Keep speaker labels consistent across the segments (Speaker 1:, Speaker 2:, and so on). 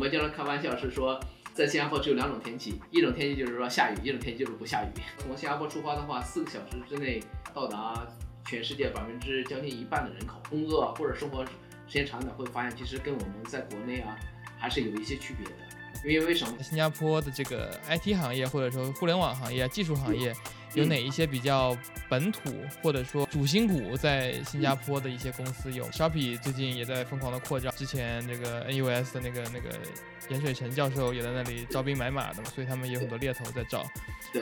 Speaker 1: 们经常开玩笑是说，在新加坡只有两种天气，一种天气就是说下雨，一种天气就是不下雨。从新加坡出发的话，四个小时之内到达全世界百分之将近一半的人口。工作或者生活时间长点，会发现其实跟我们在国内啊还是有一些区别的。因为为什么？
Speaker 2: 新加坡的这个 IT 行业或者说互联网行业、技术行业。有哪一些比较本土或者说主心骨在新加坡的一些公司？有 Shopee 最近也在疯狂的扩张，之前这个 NUS 的那个那个严水成教授也在那里招兵买马的嘛，所以他们也有很多猎头在招。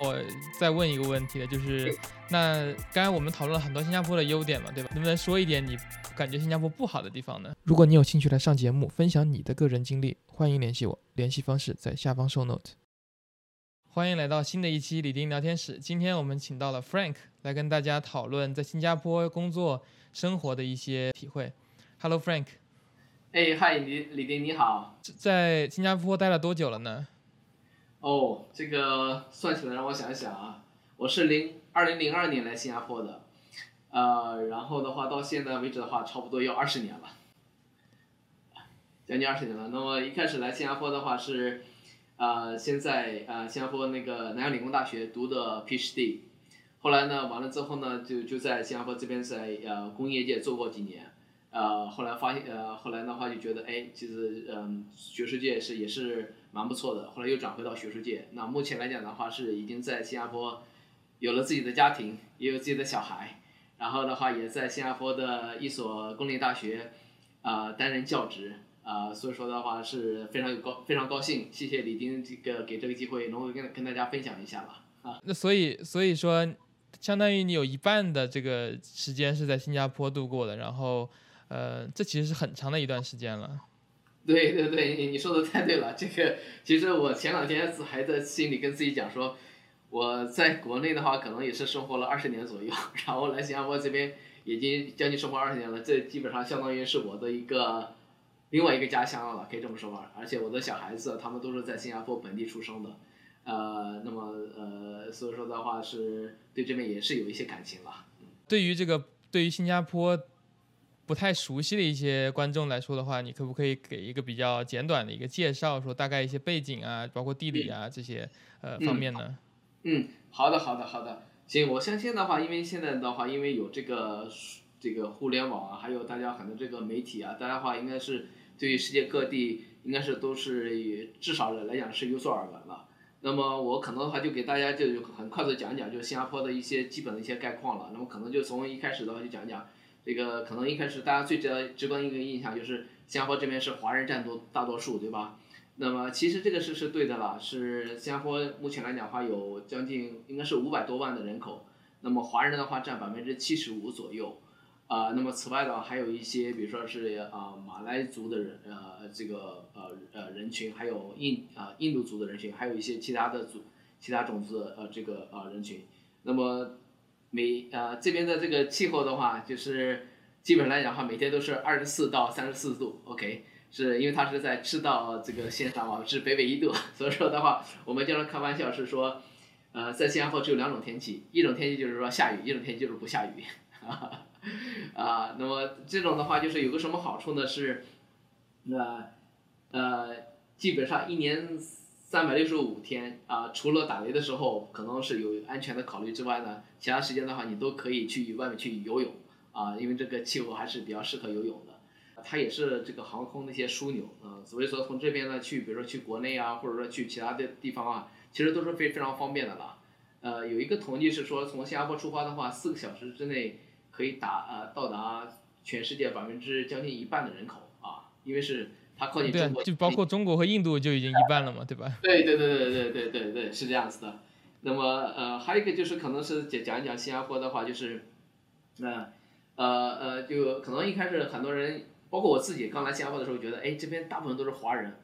Speaker 2: 我再问一个问题的就是，那刚才我们讨论了很多新加坡的优点嘛，对吧？能不能说一点你感觉新加坡不好的地方呢？如果你有兴趣来上节目分享你的个人经历，欢迎联系我，联系方式在下方 show note。欢迎来到新的一期李丁聊天室。今天我们请到了 Frank 来跟大家讨论在新加坡工作生活的一些体会。Hello Frank。
Speaker 1: 哎，嗨，李李丁你好。
Speaker 2: 在新加坡待了多久了呢？
Speaker 1: 哦，这个算起来让我想一想啊，我是零二零零二年来新加坡的，呃，然后的话到现在为止的话，差不多要二十年了，将近二十年了。那么一开始来新加坡的话是。呃，先在呃新加坡那个南洋理工大学读的 PhD，后来呢，完了之后呢，就就在新加坡这边在呃工业界做过几年，呃，后来发现呃后来的话就觉得哎，其实嗯学术界是也是蛮不错的，后来又转回到学术界。那目前来讲的话是已经在新加坡有了自己的家庭，也有自己的小孩，然后的话也在新加坡的一所公立大学啊担任教职。啊，所以说的话是非常有高非常高兴，谢谢李丁这个给这个机会，能够跟跟大家分享一下吧。啊，
Speaker 2: 那所以所以说，相当于你有一半的这个时间是在新加坡度过的，然后呃，这其实是很长的一段时间了。
Speaker 1: 对对对，你你说的太对了。这个其实我前两天还在心里跟自己讲说，我在国内的话可能也是生活了二十年左右，然后来新加坡这边已经将近生活二十年了，这基本上相当于是我的一个。另外一个家乡了，可以这么说吧。而且我的小孩子他们都是在新加坡本地出生的，呃，那么呃，所以说的话是对这边也是有一些感情了。
Speaker 2: 对于这个对于新加坡不太熟悉的一些观众来说的话，你可不可以给一个比较简短的一个介绍，说大概一些背景啊，包括地理啊这些呃方面呢？
Speaker 1: 嗯，好的，好的，好的。行，我相信的话，因为现在的话，因为有这个这个互联网啊，还有大家很多这个媒体啊，大家的话应该是。对于世界各地，应该是都是至少来讲是有所耳闻了。那么我可能的话就给大家就很快的讲讲，就新加坡的一些基本的一些概况了。那么可能就从一开始的话就讲讲，这个可能一开始大家最直直观一个印象就是新加坡这边是华人占多大多数，对吧？那么其实这个是是对的啦，是新加坡目前来讲的话有将近应该是五百多万的人口，那么华人的话占百分之七十五左右。啊，那么此外的话，还有一些，比如说是啊马来族的人，呃，这个呃呃人群，还有印啊印度族的人群，还有一些其他的族，其他种族的呃这个呃人群。那么每呃这边的这个气候的话，就是基本来讲的话，每天都是二十四到三十四度，OK，是因为它是在赤道这个线上嘛，是北纬一度，所以说的话，我们经常开玩笑是说，呃，在新加坡只有两种天气，一种天气就是说下雨，一种天气就是不下雨。啊，那么这种的话就是有个什么好处呢？是，那呃，基本上一年三百六十五天啊，除了打雷的时候可能是有安全的考虑之外呢，其他时间的话你都可以去外面去游泳啊，因为这个气候还是比较适合游泳的。它也是这个航空的一些枢纽啊，所以说从这边呢去，比如说去国内啊，或者说去其他的地方啊，其实都是非非常方便的了。呃，有一个统计是说，从新加坡出发的话，四个小时之内。可以达呃到达全世界百分之将近一半的人口啊，因为是它靠近中国，
Speaker 2: 就包括中国和印度就已经一半了嘛，对吧？
Speaker 1: 对对对对对对对对，是这样子的。那么呃还有一个就是可能是讲讲一讲新加坡的话，就是那呃呃就可能一开始很多人，包括我自己刚来新加坡的时候，觉得哎这边大部分都是华人，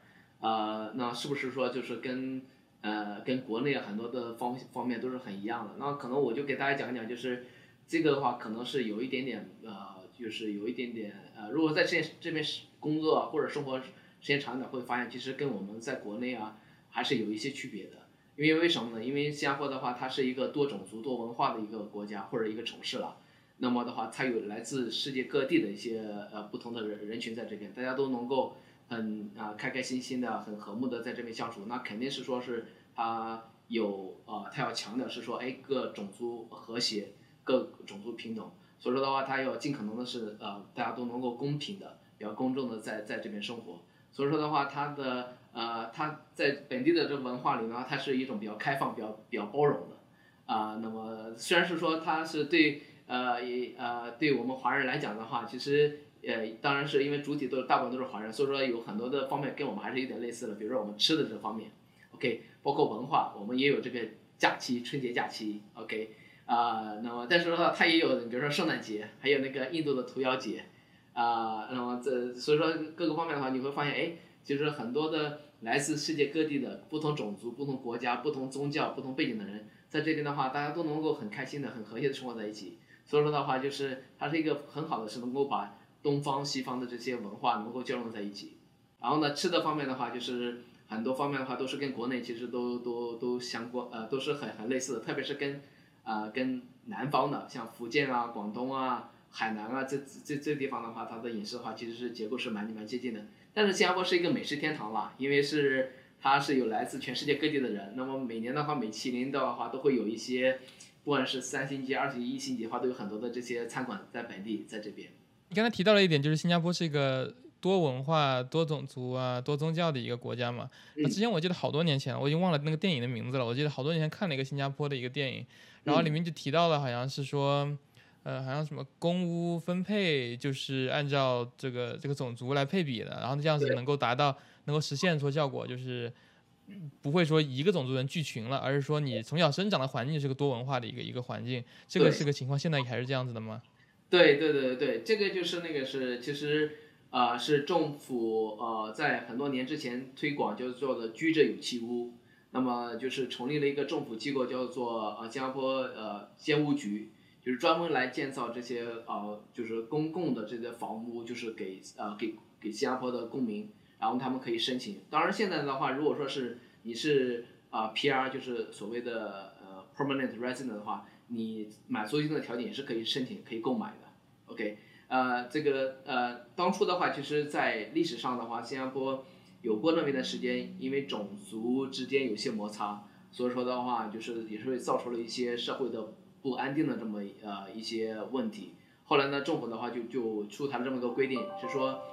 Speaker 1: 啊那是不是说就是跟呃跟国内很多的方方面都是很一样的？那可能我就给大家讲一讲就是。这个的话可能是有一点点呃，就是有一点点呃，如果在这这边工作或者生活时间长一点，会发现其实跟我们在国内啊还是有一些区别的。因为为什么呢？因为新加坡的话，它是一个多种族多文化的一个国家或者一个城市了。那么的话，它有来自世界各地的一些呃不同的人人群在这边，大家都能够很啊、开开心心的、很和睦的在这边相处，那肯定是说是他有呃，他要强调是说，哎，各种族和谐，各种族平等。所以说的话，他要尽可能的是呃，大家都能够公平的、比较公正的在在这边生活。所以说的话，他的呃，他在本地的这文化里呢，它是一种比较开放、比较比较包容的啊、那么虽然是说它是对呃也呃对我们华人来讲的话，其实呃当然是因为主体都大部分都是华人，所以说有很多的方面跟我们还是有点类似的，比如说我们吃的这方面，OK，包括文化，我们也有这个假期，春节假期，OK。啊、那么但是的话它也有，比如说圣诞节，还有那个印度的屠妖节，啊、那么这所以说各个方面的话，你会发现，哎，就是很多的来自世界各地的不同种族、不同国家、不同宗教、不同背景的人，在这边的话，大家都能够很开心的、很和谐的生活在一起。所以说的话，就是它是一个很好的，是能够把东方、西方的这些文化能够交融在一起。然后呢，吃的方面的话，就是很多方面的话都是跟国内其实都都都相关，呃，都是很很类似的，特别是跟啊、跟南方的，像福建啊、广东啊、海南啊这这这地方的话，它的饮食的话其实是结构是蛮蛮接近的。但是新加坡是一个美食天堂啦，因为是它是有来自全世界各地的人，那么每年的话，米其林的话都会有一些，不管是三星级、二星级、一星级的话，都有很多的这些餐馆在本地在这边。
Speaker 2: 你刚才提到了一点，就是新加坡是一个多文化、多种族啊、多宗教的一个国家嘛。那之前我记得好多年前，我已经忘了那个电影的名字了。我记得好多年前看了一个新加坡的一个电影，然后里面就提到了，好像是说，呃，好像什么公屋分配就是按照这个这个种族来配比的，然后这样子能够达到能够实现说效果，就是不会说一个种族人聚群了，而是说你从小生长的环境是个多文化的一个一个环境。这个
Speaker 1: 对
Speaker 2: 是个情况，现在还是这样子的吗？
Speaker 1: 对对对对对，这个就是那个是其实呃是政府呃在很多年之前推广就是做的居者有其屋，那么就是成立了一个政府机构叫做呃新加坡呃监屋局，就是专门来建造这些呃就是公共的这些房屋，就是给呃给给新加坡的公民，然后他们可以申请。当然现在的话，如果说是你是啊、PR，就是所谓的呃 permanent resident 的话，你满足一定的条件也是可以申请、可以购买的。OK，呃，这个呃，当初的话，其实，在历史上的话，新加坡有过那么一段时间，因为种族之间有些摩擦，所以说的话，就是也是会造成了一些社会的不安定的这么呃一些问题。后来呢，政府的话就就出台了这么一个规定，是说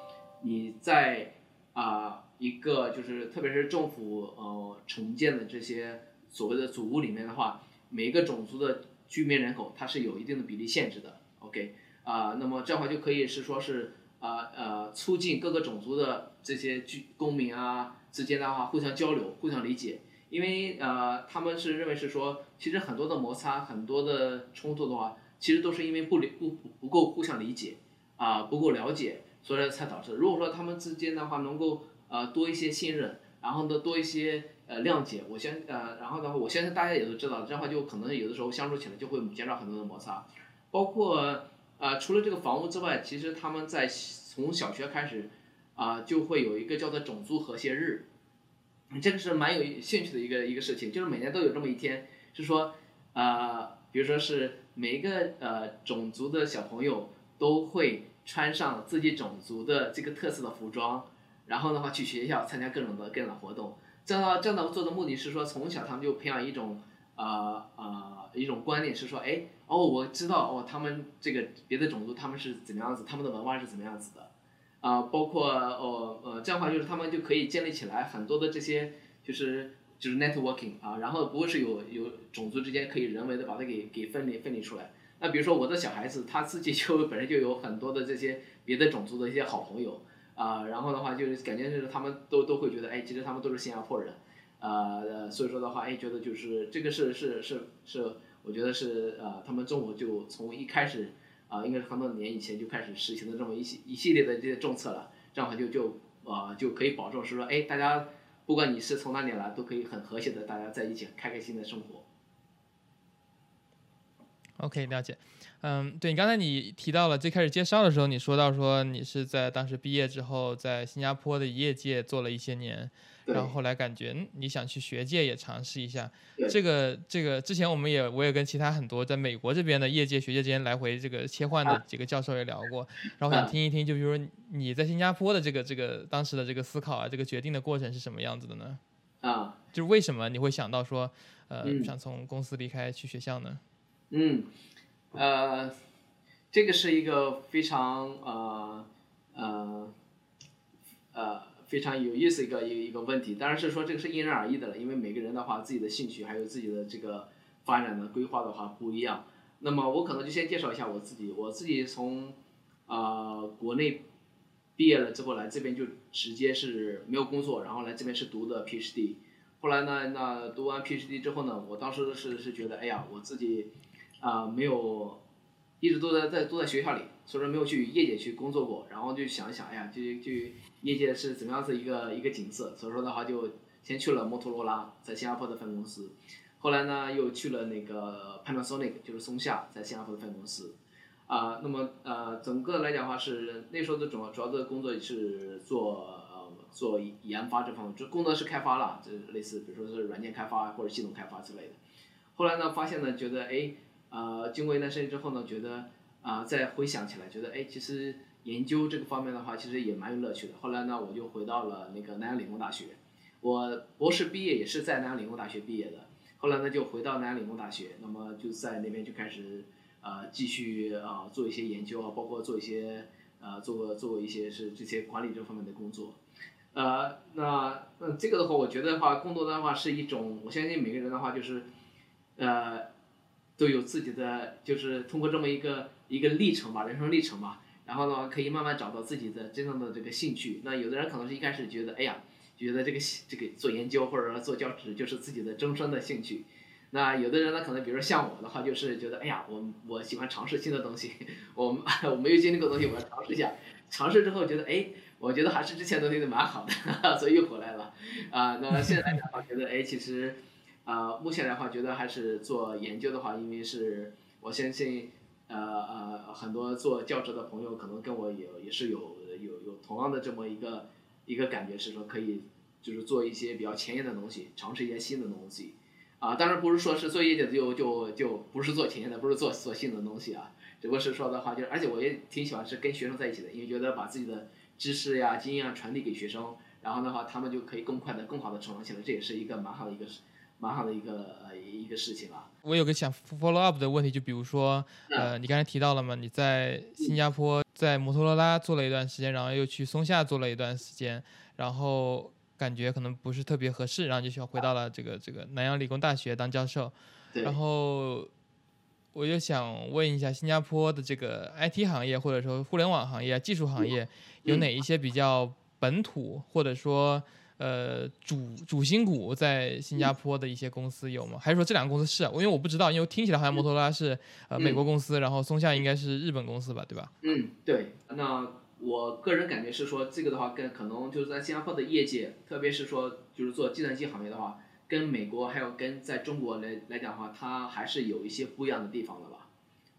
Speaker 1: 你在啊、一个就是特别是政府呃承建的这些所谓的祖屋里面的话，每一个种族的居民人口它是有一定的比例限制的。OK，啊、那么这样话就可以是说是啊呃促进各个种族的这些居公民啊之间的话互相交流、互相理解，因为呃他们是认为是说，其实很多的摩擦、很多的冲突的话，其实都是因为不理不不够互相理解啊、不够了解，所以才导致。如果说他们之间的话能够呃多一些信任，然后呢多一些呃谅解，我相呃然后的话我相信大家也都知道，这样的话就可能有的时候相处起来就会减少很多的摩擦，包括呃除了这个房屋之外，其实他们在从小学开始啊、就会有一个叫做种族和谐日，这个是蛮有兴趣的一个一个事情，就是每年都有这么一天，是说呃比如说是每一个呃种族的小朋友都会穿上自己种族的这个特色的服装，然后的话去学校参加各种的各样的活动。这样这样的做的目的是说，从小他们就培养一种呃呃一种观念，是说，哎，哦，我知道哦，他们这个别的种族他们是怎么样子，他们的文化是怎么样子的，啊、包括哦呃这样的话就是他们就可以建立起来很多的这些就是就是 networking 啊，然后不会是有有种族之间可以人为的把它给给分离分离出来。那比如说我的小孩子，他自己 就本身就有很多的这些别的种族的一些好朋友啊、然后的话就是感觉就是他们都都会觉得，哎，其实他们都是新加坡人，呃，所以说的话，哎，觉得就是这个是是是是，我觉得是呃，他们中国就从一开始啊、应该是很多年以前就开始实行的这么一系一系列的这些政策了，这样的话就就啊就可以保证是说，哎，大家不管你是从哪里来，都可以很和谐的大家在一起开开心的生活。
Speaker 2: OK，了解。嗯，对你刚才你提到了最开始介绍的时候，你说到说你是在当时毕业之后，在新加坡的业界做了一些年，然后后来感觉嗯你想去学界也尝试一下。这个这个之前我们也我也跟其他很多在美国这边的业界学界之间来回这个切换的几个教授也聊过，然后想听一听，就比如说你在新加坡的这个这个当时的这个思考啊，这个决定的过程是什么样子的呢？
Speaker 1: 啊，
Speaker 2: 就是为什么你会想到说，呃，想从公司离开去学校呢？
Speaker 1: 嗯。呃，这个是一个非常呃呃呃非常有意思一个一一个问题，当然是说这个是因人而异的了，因为每个人的话自己的兴趣还有自己的这个发展的规划的话不一样。那么我可能就先介绍一下我自己，我自己从啊国内毕业了之后来这边就直接是没有工作，然后来这边是读的 PhD。后来呢，那读完 PhD 之后呢，我当时是是觉得，哎呀，我自己。啊，没有，一直都在在都在学校里，所以说没有去业界去工作过，然后就想一想，哎呀，就就业界是怎么样子一个一个景色，所以说的话就先去了摩托罗拉在新加坡的分公司，后来呢又去了那个 Panasonic 就是松下在新加坡的分公司，啊，那么呃整个来讲的话是那时候的主要主要的工作也是做呃做研发这方面，就工作是开发了，就类似比如说是软件开发或者系统开发之类的，后来呢发现呢觉得哎。呃，经过一段时间之后呢，觉得啊，再回想起来，觉得哎，其实研究这个方面的话，其实也蛮有乐趣的。后来呢，我就回到了那个南洋理工大学，我博士毕业也是在南洋理工大学毕业的。后来呢，就回到南洋理工大学，那么就在那边就开始呃继续啊做一些研究啊，包括做一些呃做做一些是这些管理这方面的工作。呃，那那这个的话，我觉得的话，更多的话是一种，我相信每个人的话就是呃。都有自己的，就是通过这么一个一个历程吧，人生历程吧，然后呢，可以慢慢找到自己的真正的这个兴趣。那有的人可能是一开始觉得，哎呀，觉得这个这个做研究或者说做教职就是自己的终身的兴趣。那有的人呢，可能比如说像我的话，就是觉得，哎呀，我我喜欢尝试新的东西，我 我没有经历过东西，我要尝试一下。尝试之后觉得，哎，我觉得还是之前东西的蛮好的，所以又回来了。啊，那现在的话，觉得，哎，其实。啊，目前的话，觉得还是做研究的话，因为是我相信，呃呃，很多做教职的朋友可能跟我也也是有有有同样的这么一个一个感觉，是说可以就是做一些比较前沿的东西，尝试一些新的东西。啊，当然不是说是做业界就就就不是做前沿的，不是做做新的东西啊。只不过是说的话，就是而且我也挺喜欢是跟学生在一起的，因为觉得把自己的知识呀、经验传递给学生，然后的话他们就可以更快的、更好的成长起来，这也是一个蛮好的一个。蛮好的一个呃一个事情啊。
Speaker 2: 我有个想 follow up 的问题，就比如说，呃，你刚才提到了嘛，你在新加坡在摩托罗拉做了一段时间，然后又去松下做了一段时间，然后感觉可能不是特别合适，然后就想回到了这个这个南洋理工大学当教授。然后我就想问一下，新加坡的这个 IT 行业或者说互联网行业、技术行业，有哪一些比较本土或者说？呃，主主心骨在新加坡的一些公司有吗？还是说这两个公司是？因为我不知道，因为听起来好像摩托罗拉是呃美国公司，然后松下应该是日本公司吧，对吧？
Speaker 1: 嗯，对。那我个人感觉是说，这个的话跟可能就是在新加坡的业界，特别是说就是做计算机行业的话，跟美国还有跟在中国来来讲的话，它还是有一些不一样的地方的吧。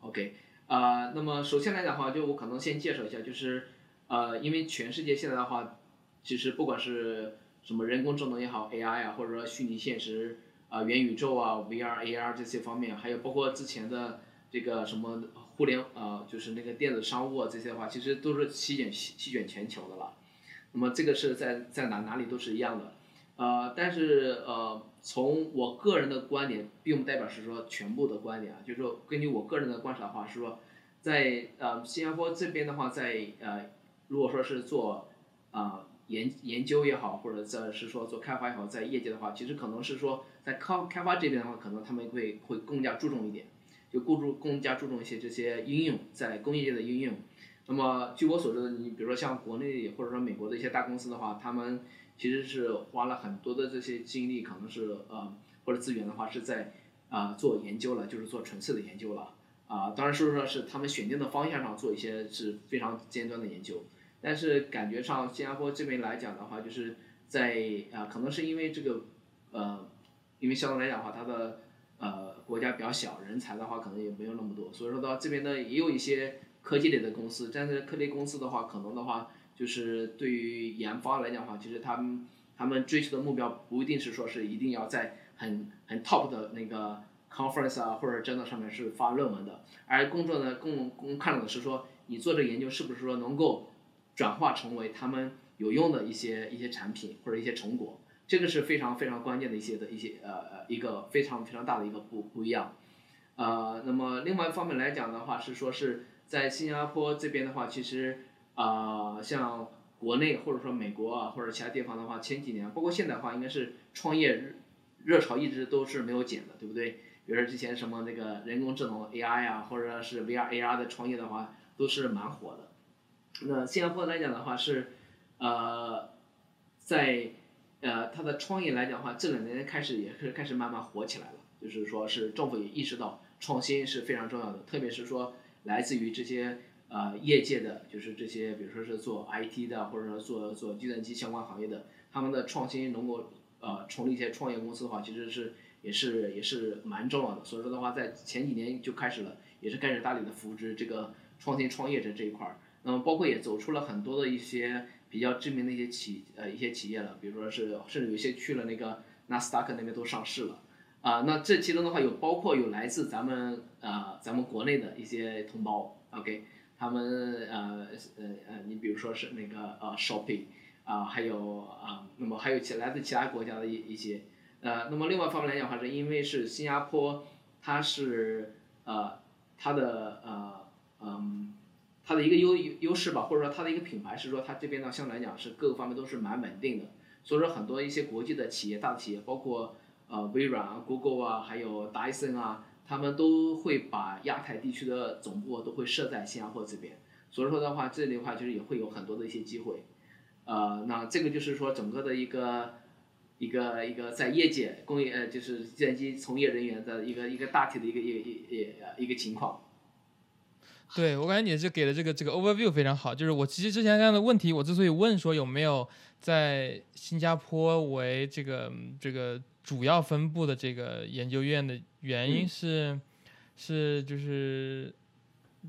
Speaker 1: OK，啊，那么首先来讲的话，就我可能先介绍一下，就是呃，因为全世界现在的话，其实不管是什么人工智能也好，AI 啊，或者说虚拟现实啊、元宇宙啊、VR、AR 这些方面，还有包括之前的这个什么互联啊，就是那个电子商务啊这些的话，其实都是席卷席席卷全球的了。那么这个是在在哪哪里都是一样的，呃，但是呃，从我个人的观点，并不代表是说全部的观点啊，就是说根据我个人的观察的话，是说在呃新加坡这边的话，在呃如果说是做啊。研研究也好，或者在是说做开发也好，在业界的话，其实可能是说在开开发这边的话，可能他们会会更加注重一点，就更注更加注重一些这些应用在工业界的应用。那么据我所知的，你比如说像国内或者说美国的一些大公司的话，他们其实是花了很多的这些精力，可能是呃或者资源的话是在啊做研究了，就是做纯粹的研究了啊。当然，说说是他们选定的方向上做一些是非常尖端的研究。但是感觉上，新加坡这边来讲的话，就是在啊，可能是因为这个，呃，因为相对来讲的话，它的呃国家比较小，人才的话可能也没有那么多，所以说到这边呢也有一些科技类的公司，但是科技公司的话可能的话就是对于研发来讲的话，其实他们他们追求的目标不一定是说是一定要在很很 top 的那个 conference 啊或者真的上面是发论文的，而工作呢更更看重的是说你做这个研究是不是说能够转化成为他们有用的一些一些产品或者一些成果。这个是非常非常关键的一些的一些呃一个非常非常大的一个不不一样，呃，那么另外一方面来讲的话是说是在新加坡这边的话，其实啊像国内或者说美国啊或者其他地方的话，前几年包括现在的话，应该是创业热潮一直都是没有减的，对不对？比如说之前什么那个人工智能 AI 啊，或者是 VR AR 的创业的话，都是蛮火的。那新加坡来讲的话是呃在呃，它的创业来讲的话，这两年开始也是开始慢慢火起来了。就是说是政府也意识到创新是非常重要的，特别是说来自于这些呃业界的，就是这些比如说是做 IT 的，或者说做做计算机相关行业的，他们的创新能够呃成立一些创业公司的话，其实是也是也是蛮重要的。所以说的话，在前几年就开始了，也是开始大力的扶持这个创新创业者这一块儿。那么包括也走出了很多的一些。比较知名的一些企呃一些企业了，比如说是甚至有些去了那个纳斯达克那边都上市了，啊，那这其中的话有包括有来自咱们呃咱们国内的一些同胞，OK，他们呃呃呃你比如说是那个呃 shopping 啊，还有啊，那么还有其来自其他国家的一一些，呃，那么另外方面来讲的话，是因为是新加坡，它是呃它的呃嗯。它的一个优优势吧，或者说它的一个品牌是说，它这边呢相对来讲是各个方面都是蛮稳定的，所以说很多一些国际的企业、大的企业，包括呃微软啊、Google 啊，还有 Dyson 啊，他们都会把亚太地区的总部都会设在新加坡这边，所以说的话，这里的话就是也会有很多的一些机会，呃，那这个就是说整个的一个一个一个在业界工业呃就是计算机从业人员的一个一个大体的一个一个一一个情况。
Speaker 2: 对我感觉你这给的这个这个 overview 非常好，就是我其实之前这样的问题，我之所以问说有没有在新加坡为这个这个主要分布的这个研究院的原因是，是就是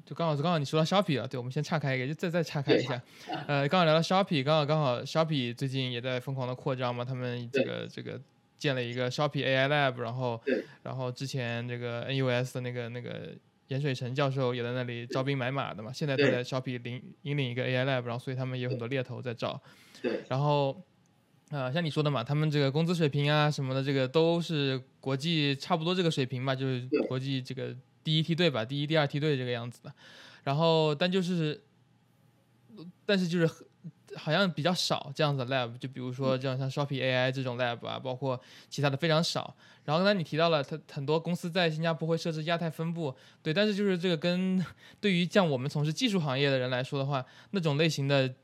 Speaker 2: 就刚好是刚好你说到 Shopee 了，对，我们先岔开一个，就再再岔开一下，呃，刚好聊到 Shopee，刚好刚好 Shopee 最近也在疯狂的扩张嘛，他们这个这个建了一个 Shopee AI Lab，然后然后之前这个 NUS 的那个那个。严水成教授也在那里招兵买马的嘛，现在都在 Shopee 领引领一个 AI Lab，然后所以他们也有很多猎头在招。
Speaker 1: 对。
Speaker 2: 然后，啊，像你说的嘛，他们这个工资水平啊什么的，这个都是国际差不多这个水平吧，就是国际这个第一梯队吧，第一、第二梯队这个样子的。然后，但就是，但是就是。好像比较少这样子的 lab，就比如说这样像 Shopee AI 这种 lab 啊，包括其他的非常少。然后刚才你提到了，它很多公司在新加坡会设置亚太分部，对，但是就是这个跟对于像我们从事技术行业的人来说的话，那种类型的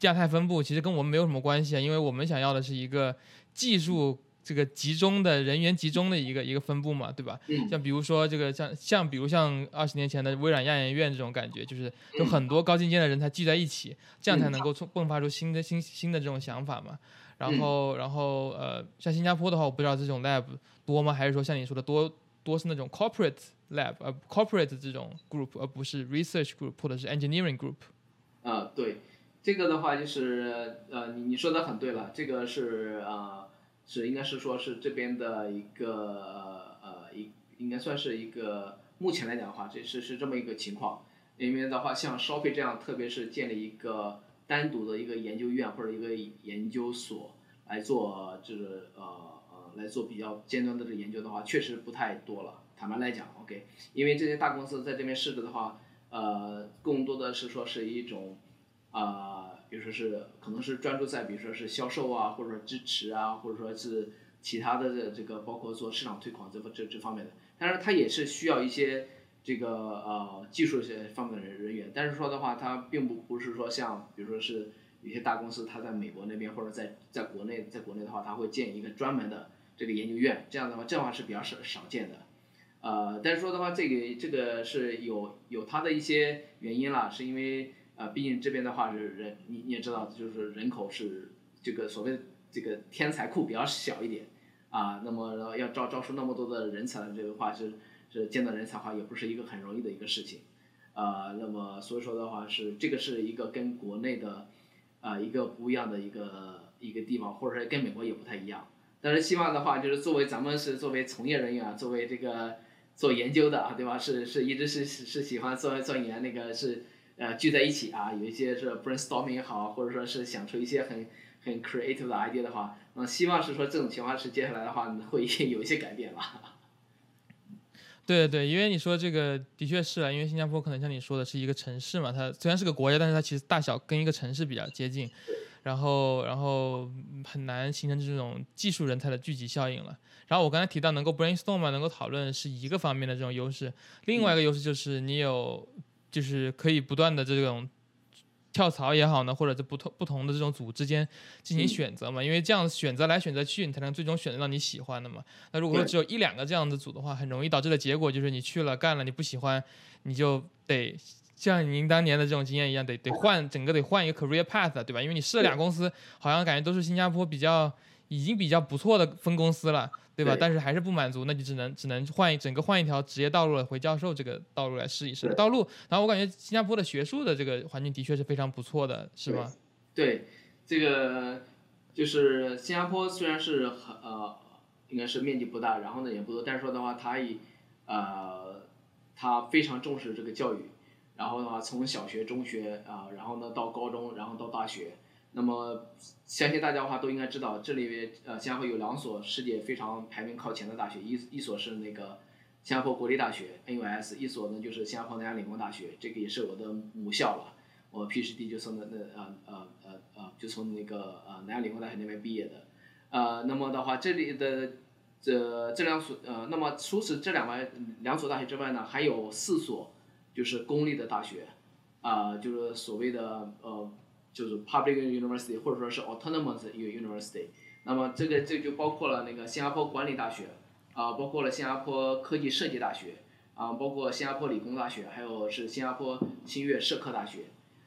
Speaker 2: 亚太分部其实跟我们没有什么关系啊，因为我们想要的是一个技术。这个集中的人员集中的一个一个分布嘛，对吧？像比如说这个像像比如像二十年前的微软亚研院这种感觉，就是有很多高精尖的人才聚在一起，这样才能够从迸发出新的新新的这种想法嘛。然后然后呃，像新加坡的话，我不知道这种 lab 多吗？还是说像你说的多多是那种 corporate lab 呃 corporate 这种 group，而不是 research group 或者是 engineering group？
Speaker 1: 啊，对，这个的话就是呃，你你说的很对了，这个是啊。是，应该是说，是这边的一个呃，一应该算是一个目前来讲的话，这是是这么一个情况。因为的话，像 Shopee 这样，特别是建立一个单独的一个研究院或者一个研究所来做这个呃呃来做比较尖端的这研究的话，确实不太多了。坦白来讲，OK，因为这些大公司在这边设置的话，呃，更多的是说是一种啊。比如说是，可能是专注在，比如说是销售啊，或者说支持啊，或者说是其他的这这个，包括做市场推广这这这方面的。但是它也是需要一些这个呃技术些方面的人人员。但是说的话，它并不不是说像，比如说是有些大公司，它在美国那边或者在在国内，在国内的话，它会建一个专门的这个研究院。这样的话，这样的话是比较少少见的。呃，但是说的话，这个这个是有有它的一些原因啦，是因为。啊，毕竟这边的话是人，你你也知道，就是人口是这个所谓这个天才库比较小一点，啊，那么要招招出那么多的人才，这个话是是见到人才的话，也不是一个很容易的一个事情，啊，那么所以说的话是这个是一个跟国内的啊一个不一样的一个一个地方，或者说跟美国也不太一样。但是希望的话，就是作为咱们是作为从业人员，作为这个做研究的啊，对吧？是是一直是是喜欢做做研那个是呃聚在一起啊，有一些是 brainstorming 也好，或者说是想出一些很很 creative 的 idea 的话，那希望是说这种情况是接下来的话会 有一些改变吧。
Speaker 2: 对对，因为你说这个的确是啊，因为新加坡可能像你说的是一个城市嘛，它虽然是个国家，但是它其实大小跟一个城市比较接近。然后，然后很难形成这种技术人才的聚集效应了。然后我刚才提到能够 brainstorm 嘛，能够讨论是一个方面的这种优势。另外一个优势就是你有，就是可以不断的这种跳槽也好呢，或者是不同不同的这种组之间进行选择嘛。因为这样选择来选择去，你才能最终选择到你喜欢的嘛。那如果说只有一两个这样的组的话，很容易导致的结果就是你去了干了你不喜欢，你就得。像您当年的这种经验一样，得得换整个得换一个 career path，对吧？因为你试了俩公司，好像感觉都是新加坡比较已经比较不错的分公司了，对吧？但是还是不满足，那就只能只能换一整个换一条职业道路了，回教授这个道路来试一试道路。然后我感觉新加坡的学术的这个环境的确是非常不错的，是吧？
Speaker 1: 对，这个就是新加坡虽然是很呃应该是面积不大，然后呢也不多，但是说的话，它以呃它非常重视这个教育。然后的话，从小学、中学啊，然后呢到高中，然后到大学。那么，相信大家的话都应该知道，这里面呃新加坡有两所世界非常排名靠前的大学，一一所是那个新加坡国立大学 NUS，一所呢就是新加坡南洋理工大学，这个也是我的母校了。我 PhD 就从那那呃呃呃呃就从那个呃南洋理工大学那边毕业的。呃，那么的话，这里的这这两所呃，那么除此这两外两所大学之外呢，还有四所。就是公立的大学，啊，就是所谓的呃，就是 public university 或者说是 autonomous university。那么这个这就包括了那个新加坡管理大学，啊，包括了新加坡科技设计大学，啊，包括新加坡理工大学，还有是新加坡新月社科大学。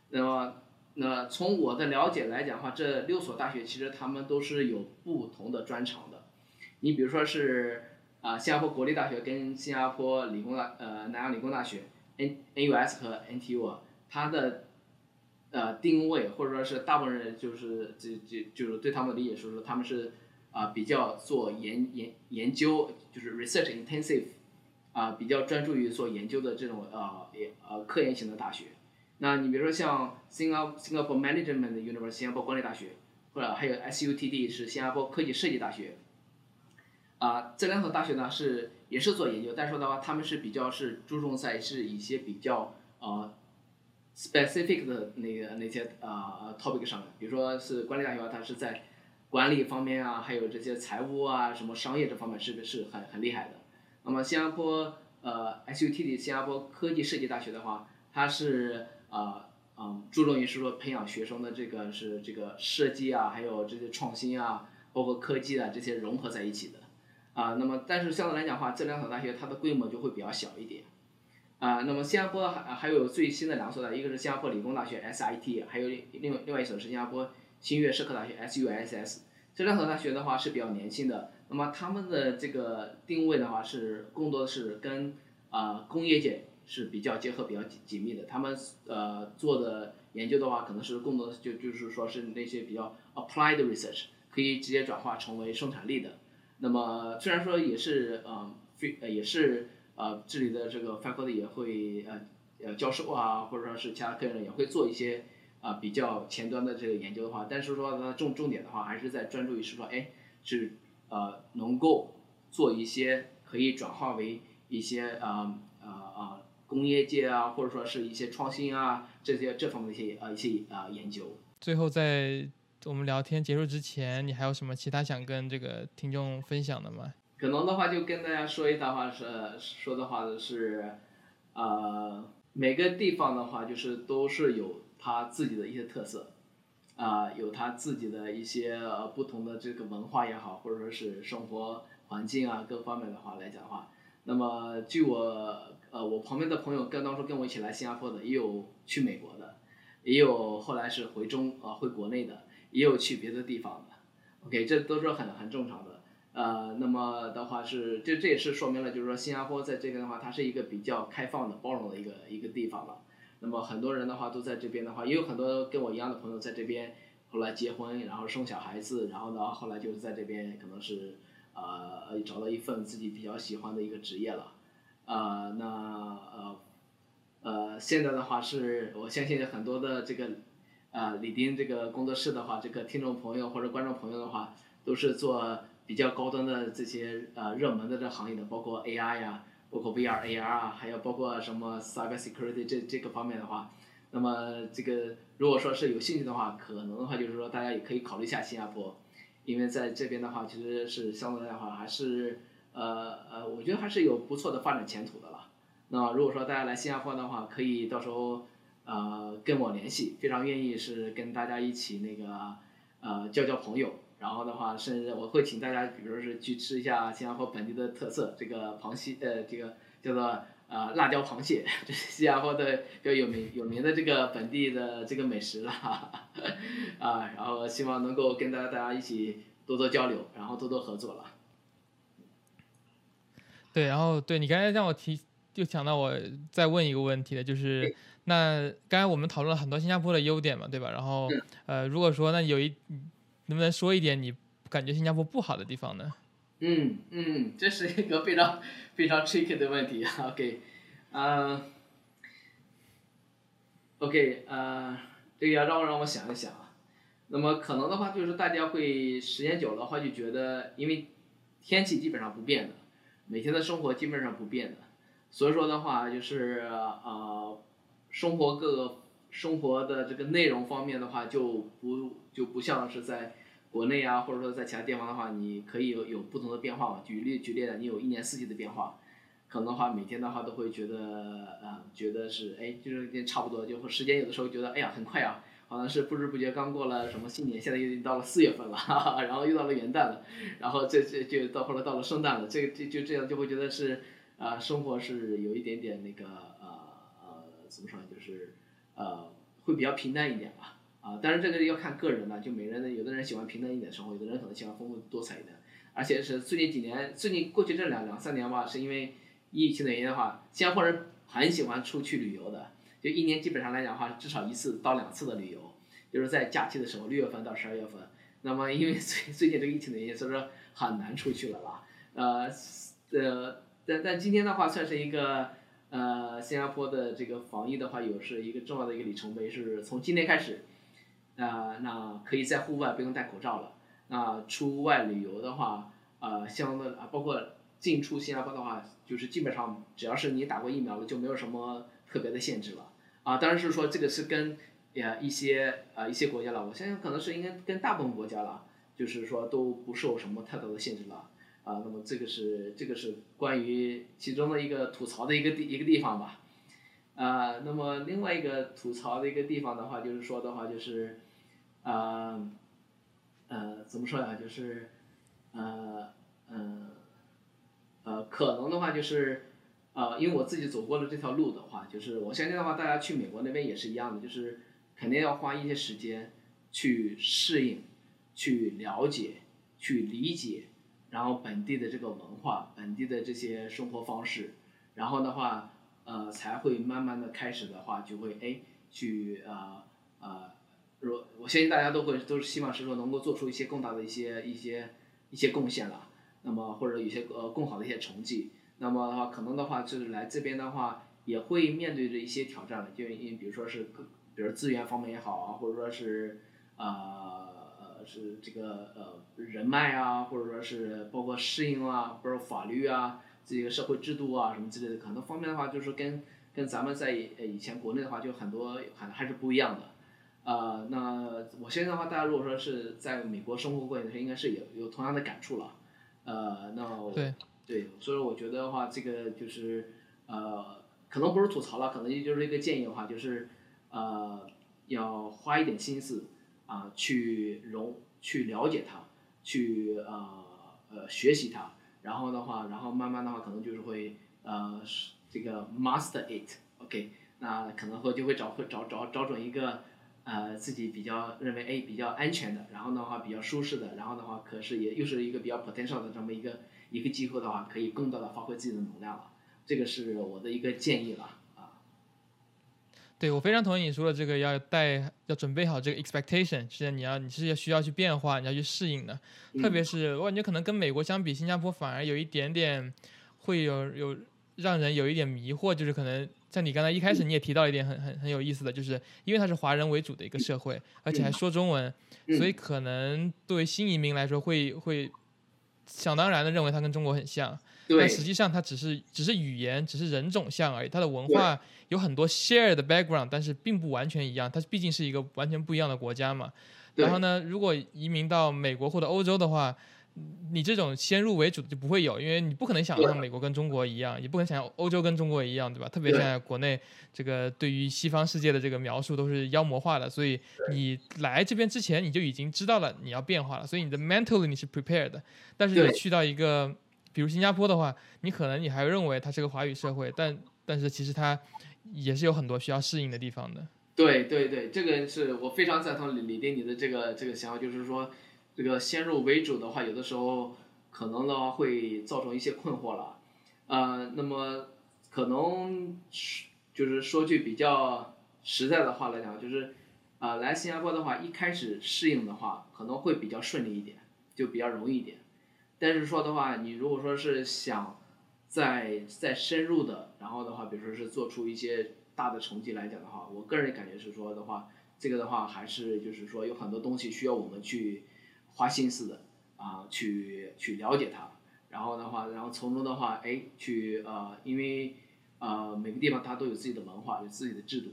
Speaker 1: 那么，那从我的了解来讲的话，这六所大学其实他们都是有不同的专长的。你比如说是啊，新加坡国立大学跟新加坡理工大呃南洋理工大学。N N U S 和 N T U，它的呃定位或者说是大部分人就是这这就是对他们的理解是说他们是啊比较做研研研究就是 research intensive 啊比较专注于做研究的这种呃呃科研型的大学。那你比如说像 Singapore Singapore Management University 新加坡管理大学，或者还有 S U T D 是新加坡科技设计大学。啊，这两所大学呢是也是做研究，但是说的话，他们是比较是注重在是一些比较呃 specific 的那个那些啊 topic 上面，比如说是管理大学，它是在管理方面啊，还有这些财务啊，什么商业这方面是是很很厉害的。那么新加坡呃 SUT 的新加坡科技设计大学的话，它是啊嗯注重于是说培养学生的这个是这个设计啊，还有这些创新啊，包括科技啊这些融合在一起的。啊，那么但是相对来讲的话，这两所大学它的规模就会比较小一点。啊，那么新加坡还还有最新的两所的，一个是新加坡理工大学 SIT，还有另另外一所是新加坡新月社科大学 SUSS。这两所大学的话是比较年轻的，那么他们的这个定位的话是更多的是跟啊工业界是比较结合比较紧紧密的。他们呃做的研究的话，可能是更多的就就是说是那些比较 applied research，可以直接转化成为生产力的。那么虽然说也是呃非呃也是呃这里的这个 faculty 也会呃呃教授啊或者说是其他客人也会做一些啊比较前端的这个研究的话，但是说它重重点的话还是在专注于是说哎是呃能够做一些可以转化为一些啊啊啊工业界啊或者说是一些创新啊这些这方面的一些呃一些啊研究。
Speaker 2: 最后在。我们聊天结束之前，你还有什么其他想跟这个听众分享的吗？
Speaker 1: 可能的话，就跟大家说一段话是说的话的是，呃，每个地方的话，就是都是有它自己的一些特色，啊，有它自己的一些不同的这个文化也好，或者说是生活环境啊各方面的话来讲的话，那么据我呃我旁边的朋友跟当初跟我一起来新加坡的，也有去美国的，也有后来是回中啊回国内的。也有去别的地方的，OK，这都是很很正常的。呃，那么的话是，这这也是说明了，就是说新加坡在这边的话，它是一个比较开放的、包容的一个一个地方了。那么很多人的话都在这边的话，也有很多跟我一样的朋友在这边，后来结婚，然后生小孩子，然后呢，后来就是在这边可能是呃找到一份自己比较喜欢的一个职业了。呃，那呃呃，现在的话是我相信很多的这个呃李丁这个工作室的话，这个听众朋友或者观众朋友的话，都是做。比较高端的这些呃热门的这行业的，包括 AI 呀，包括 VR、AR 啊，还有包括什么 Cyber Security 这这个方面的话，那么这个如果说是有兴趣的话，可能的话就是说大家也可以考虑一下新加坡，因为在这边的话其实是相对来话还是呃呃，我觉得还是有不错的发展前途的了。那如果说大家来新加坡的话，可以到时候呃跟我联系，非常愿意是跟大家一起那个呃交交朋友。然后的话，甚至我会请大家，比如说是去吃一下新加坡本地的特色，这个螃蟹，呃，这个叫做呃辣椒螃蟹，这是新加坡的比较有名有名的这个本地的这个美食了，啊，然后希望能够跟大家大家一起多多交流，然后多多合作了。
Speaker 2: 对，然后对你刚才让我提，就想到我再问一个问题的，就是那刚才我们讨论了很多新加坡的优点嘛，对吧？然后呃，如果说那有一能不能说一点你感觉新加坡不好的地方呢？
Speaker 1: 嗯嗯，这是一个非常非常 tricky 的问题。OK，嗯，OK，呃，这个要让我让我想一想啊。那么可能的话，就是大家会时间久的话就觉得，因为天气基本上不变的，每天的生活基本上不变的，所以说的话就是呃，生活各个。生活的这个内容方面的话，就不就不像是在国内啊，或者说在其他地方的话，你可以有有不同的变化嘛。举例举例的，你有一年四季的变化，可能的话每天的话都会觉得呃，觉得是哎，就是差不多，就时间有的时候觉得哎呀很快啊，好像是不知不觉刚过了什么新年，现在又已经到了四月份了，哈哈，然后又到了元旦了，然后这这就到后来到了圣诞了，这这就这样就会觉得是啊，生活是有一点点那个呃呃怎么说呢，就是。呃，会比较平淡一点吧，啊，当然这个要看个人了，就每人呢，有的人喜欢平淡一点的生活，有的人可能喜欢丰富多彩一点，而且是最近几年，最近过去这两两三年吧，是因为疫情的原因的话，新加坡人很喜欢出去旅游的，就一年基本上来讲的话，至少一次到两次的旅游，就是在假期的时候，六月份到十二月份，那么因为最最近这个疫情的原因，所以说很难出去了啦，呃，呃，但但今天的话算是一个。呃，新加坡的这个防疫的话，有是一个重要的一个里程碑，是从今天开始，啊，那可以在户外不用戴口罩了。那出外旅游的话，呃，相的啊，包括进出新加坡的话，就是基本上只要是你打过疫苗了，就没有什么特别的限制了。啊，当然是说这个是跟呀一些啊一些国家了，我相信可能是应该跟大部分国家了，就是说都不受什么太多的限制了。啊，那么这个是这个是关于其中的一个吐槽的一个地一个地方吧，啊，那么另外一个吐槽的一个地方的话，就是说的话就是，啊，呃，怎么说呀？就是，呃，嗯，呃，可能的话就是，啊，因为我自己走过了这条路的话，就是我相信的话，大家去美国那边也是一样的，就是肯定要花一些时间去适应、去了解、去理解。然后本地的这个文化，本地的这些生活方式，然后的话，呃，才会慢慢的开始的话，就会哎，去呃呃，若我相信大家都会都是希望是说能够做出一些更大的一些一些一些贡献了，那么或者有些呃更好的一些成绩，那么的话可能的话就是来这边的话也会面对着一些挑战了，就因比如说是比如资源方面也好啊，或者说是啊。是这个呃人脉啊，或者说是包括适应啊，或者法律啊，这个社会制度啊什么之类的，可能方面的话就是跟跟咱们在以前国内的话就很多还还是不一样的。呃，那我现在的话，大家如果说是在美国生活过，应该是有有同样的感触了。呃，那
Speaker 2: 对
Speaker 1: 对，所以我觉得的话，这个就是呃，可能不是吐槽了，可能也就是一个建议的话，就是呃，要花一点心思。啊，去融，去了解它，去呃呃学习它，然后的话，然后慢慢的话，可能就是会呃这个 master it，OK，那可能会就会找会找找找准一个呃自己比较认为哎比较安全的，然后的话比较舒适的，然后的话可是也又是一个比较 potential 的这么一个一个机会的话，可以更大的发挥自己的能量了。这个是我的一个建议了。
Speaker 2: 对，我非常同意你说的这个，要带要准备好这个 expectation，是你要你是要需要去变化，你要去适应的。特别是我感觉可能跟美国相比，新加坡反而有一点点会有有让人有一点迷惑，就是可能像你刚才一开始你也提到一点很很很有意思的，就是因为它是华人为主的一个社会，而且还说中文，所以可能作为新移民来说会会想当然的认为它跟中国很像。但实际上，它只是只是语言，只是人种像而已。它的文化有很多 share 的 background，但是并不完全一样。它毕竟是一个完全不一样的国家嘛。然后呢，如果移民到美国或者欧洲的话，你这种先入为主的就不会有，因为你不可能想象美国跟中国一样，也不可能想象欧洲跟中国一样，对吧？特别现在国内这个对于西方世界的这个描述都是妖魔化的，所以你来这边之前你就已经知道了你要变化了，所以你的 mentally 你是 prepared 的。但是你去到一个比如新加坡的话，你可能你还认为它是个华语社会，但但是其实它也是有很多需要适应的地方的。
Speaker 1: 对对对，这个是我非常赞同李李丁你的这个这个想法，就是说这个先入为主的话，有的时候可能的话会造成一些困惑了。呃，那么可能就是说句比较实在的话来讲，就是啊，来新加坡的话，一开始适应的话可能会比较顺利一点，就比较容易一点。但是说的话，你如果说是想再再深入的，然后的话，比如说是做出一些大的成绩来讲的话，我个人感觉是说的话，这个的话还是就是说有很多东西需要我们去花心思的啊，去去了解它，然后的话，然后从中的话，哎，去呃，因为呃每个地方它都有自己的文化，有自己的制度。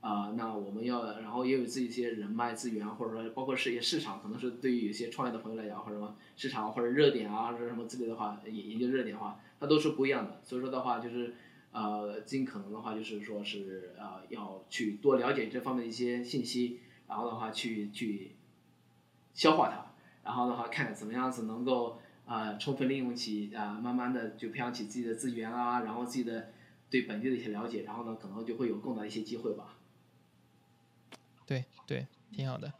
Speaker 1: 啊，那我们要，然后也有自己一些人脉资源，或者说包括是一些市场，可能是对于有些创业的朋友来讲，或者什么市场或者热点啊，或者什么之类的话，研研究热点的话，它都是不一样的。所以说的话，就是呃，尽可能的话，就是说是呃，要去多了解这方面的一些信息，然后的话去去消化它，然后的话看怎么样子能够啊充分利用起啊，慢慢的就培养起自己的资源啊，然后自己的对本地的一些了解，然后呢，可能就会有更大的一些机会吧。
Speaker 2: 对对，挺好的。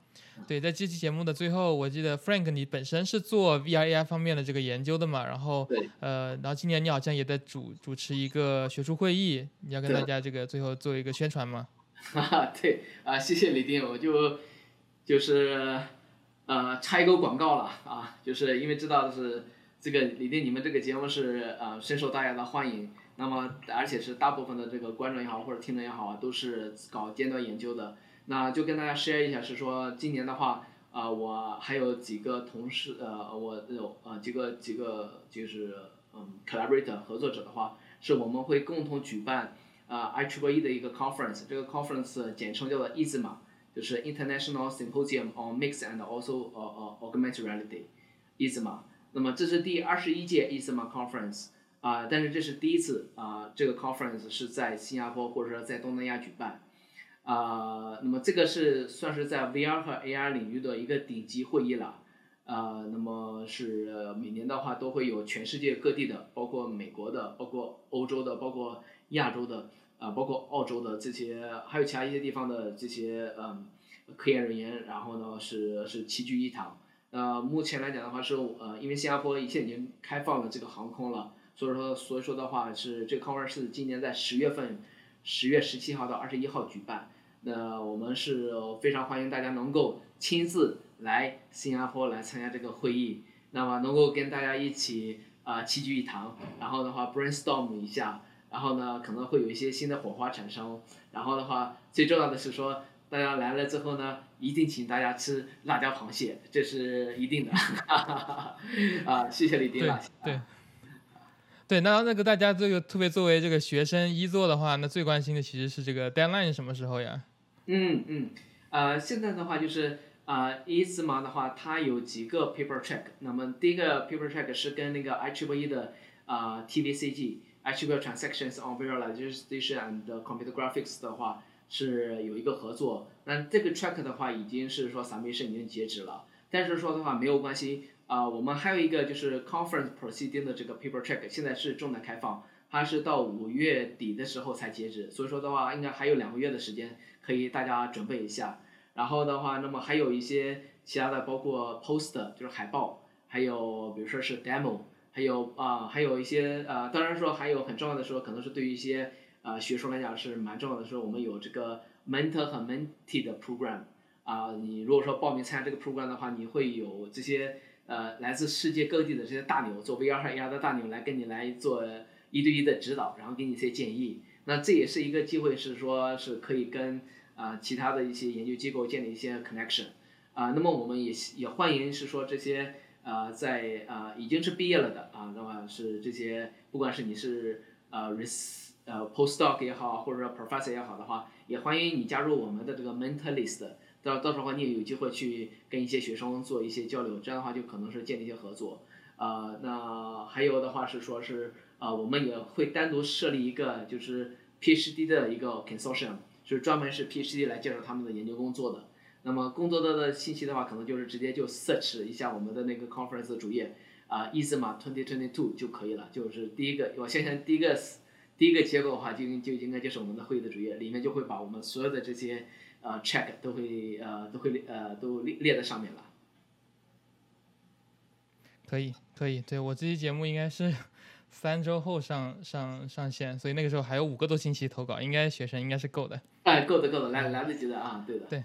Speaker 2: 对，在这期节目的最后，我记得 Frank，你本身是做 VRAI 方面的这个研究的嘛？然后，呃，然后今年你好像也在主主持一个学术会议，你要跟大家这个最后做一个宣传吗？
Speaker 1: 哈哈，对啊，谢谢李丁，我就就是呃插一个广告了啊，就是因为知道的是这个李丁，你们这个节目是呃深受大家的欢迎，那么而且是大部分的这个观众也好或者听众也好啊，都是搞尖端研究的。那就跟大家 share 一下，是说今年的话，啊，我还有几个同事，呃，我有呃几个几个就是嗯 collaborator 合作者的话，是我们会共同举办啊 HPE 的一个 conference，这个 conference 简称叫做 ISMA，就是 International Symposium on Mixed and Also 呃呃 Augmented Reality，ISMA。那么这是第二十一届 ISMA conference，啊，但是这是第一次啊，这个 conference 是在新加坡或者说在东南亚举办。啊，那么这个是算是在 VR 和 AR 领域的一个顶级会议了，呃，那么是每年的话都会有全世界各地的，包括美国的，包括欧洲的，包括亚洲的，啊，包括澳洲的这些，还有其他一些地方的这些嗯科研人员，然后呢是是齐聚一堂。呃，目前来讲的话是呃，因为新加坡一切已经开放了这个航空了，所以说所以说的话是这个 conference 今年在十月份。十月十七号到二十一号举办，那我们是非常欢迎大家能够亲自来新加坡来参加这个会议，那么能够跟大家一起啊齐聚一堂，然后的话 brainstorm 一下，然后呢可能会有一些新的火花产生，然后的话最重要的是说大家来了之后呢，一定请大家吃辣椒螃蟹，这是一定的，啊谢谢李丁老师。
Speaker 2: 对。对，那那个大家这个特别作为这个学生一做的话，那最关心的其实是这个 deadline 什么时候呀？
Speaker 1: 嗯嗯，呃，现在的话就是啊，一次嘛的话，它有几个 paper track。那么第一个 paper track 是跟那个 IEEE 的啊 TVCG，I Triple Transactions on Visualization and Computer Graphics 的话是有一个合作。那这个 track 的话已经是说 submission 已经截止了，但是说的话没有关系。啊，我们还有一个就是 conference proceeding 的这个 paper check，现在是正在开放，它是到五月底的时候才截止，所以说的话，应该还有两个月的时间可以大家准备一下。然后的话，那么还有一些其他的，包括 poster 就是海报，还有比如说是 demo，还有啊、还有一些呃，当然说还有很重要的说，可能是对于一些呃学生来讲是蛮重要的，说我们有这个 mentor 和 mentee 的 program 啊、你如果说报名参加这个 program 的话，你会有这些呃来自世界各地的这些大牛，做 VR 和 AR 的大牛来跟你来做一对一的指导，然后给你一些建议。那这也是一个机会，是说是可以跟啊、其他的一些研究机构建立一些 connection 啊、那么我们也也欢迎是说这些呃在啊、已经是毕业了的啊，那么是这些不管是你是呃 res 呃 postdoc 也好，或者说 professor 也好的话，也欢迎你加入我们的这个 mentor list。到到时候你也有机会去跟一些学生做一些交流，这样的话就可能是建立一些合作。呃，那还有的话是说是呃，我们也会单独设立一个就是 PhD 的一个 consortium，就是专门是 PhD 来介绍他们的研究工作的。那么工作的的信息的话，可能就是直接就 search 一下我们的那个 conference 的主页啊、e，ISMA 2022就可以了。就是第一个，我相信第一个第一个结果的话，就就应该就是我们的会议的主页，里面就会把我们所有的这些呃 check 都会呃都会呃都列列在上面了。
Speaker 2: 可以，可以，对我这期节目应该是三周后上上上线，所以那个时候还有五个多星期投稿，应该学生应该是够的。
Speaker 1: 哎，够的够的，来来得及的啊，对的。
Speaker 2: 对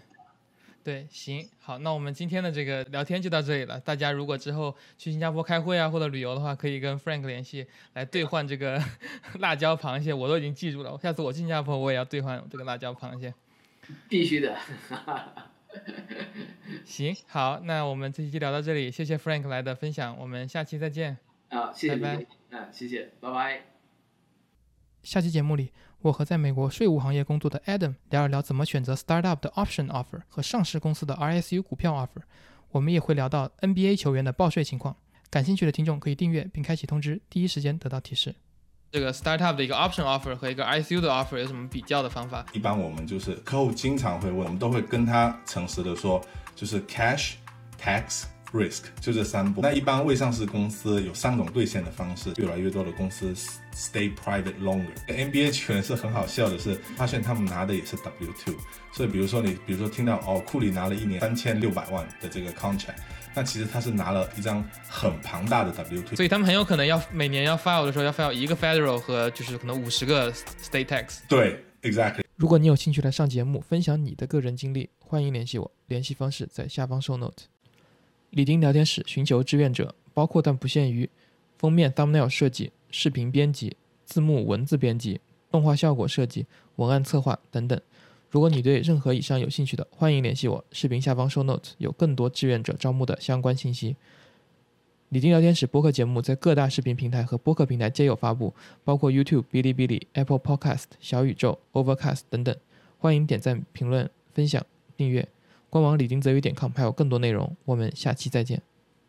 Speaker 2: 对，行，好，那我们今天的这个聊天就到这里了。大家如果之后去新加坡开会啊或者旅游的话，可以跟 Frank 联系来兑换这个 辣椒螃蟹，我都已经记住了。下次我去新加坡，我也要兑换这个辣椒螃蟹。
Speaker 1: 必须的。
Speaker 2: 行，好，那我们这期就聊到这里，谢谢 Frank 来的分享，我们下期再见。
Speaker 1: 好，谢谢
Speaker 2: 拜
Speaker 1: 李谢谢，拜拜。
Speaker 2: 下期节目里，我和在美国税务行业工作的 Adam 聊一聊怎么选择 startup 的 option offer 和上市公司的 RSU 股票 offer。我们也会聊到 NBA 球员的报税情况。感兴趣的听众可以订阅并开启通知，第一时间得到提示。这个 startup 的一个 option offer 和一个 RSU 的 offer 有什么比较的方法？
Speaker 3: 一般我们就是客户经常会问，我们都会跟他诚实的说，就是 cash、tax、risk 就这三步。那一般未上市公司有三种兑现的方式，越来越多的公司 stay private longer。NBA 球员是很好笑的是，发现他们拿的也是 W two，所以比如说你比如说听到哦库里拿了一年三千六百万的这个 contract，那其实他是拿了一张很庞大的 W two。
Speaker 2: 所以他们很有可能要每年要 file 的时候要 file 一个 federal 和就是可能五十个 state tax。
Speaker 3: 对，exactly。
Speaker 2: 如果你有兴趣来上节目分享你的个人经历，欢迎联系我，联系方式在下方 show note。李丁聊天室寻求志愿者，包括但不限于封面 thumbnail 设计、视频编辑、字幕文字编辑、动画效果设计、文案策划等等。如果你对任何以上有兴趣的，欢迎联系我。视频下方 show note 有更多志愿者招募的相关信息。李丁聊天室播客节目在各大视频平台和播客平台皆有发布，包括 YouTube、哔哩哔哩、Apple Podcast、小宇宙、Overcast 等等。欢迎点赞、评论、分享、订阅。官网李丁泽宇点 com 还有更多内容。我们下期再见。